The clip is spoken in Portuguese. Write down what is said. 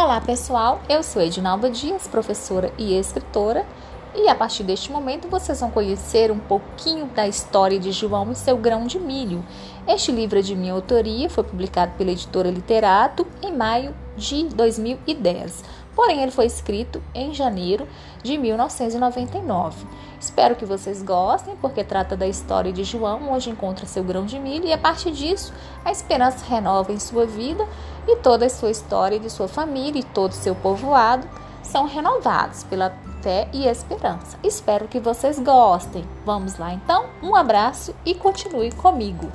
Olá pessoal, eu sou Edinalda Dias, professora e escritora, e a partir deste momento vocês vão conhecer um pouquinho da história de João e seu grão de milho. Este livro é de minha autoria, foi publicado pela editora Literato em maio de 2010 porém ele foi escrito em janeiro de 1999. Espero que vocês gostem, porque trata da história de João, hoje encontra seu grão de milho e a partir disso a esperança renova em sua vida e toda a sua história de sua família e todo o seu povoado são renovados pela fé e esperança. Espero que vocês gostem. Vamos lá então? Um abraço e continue comigo.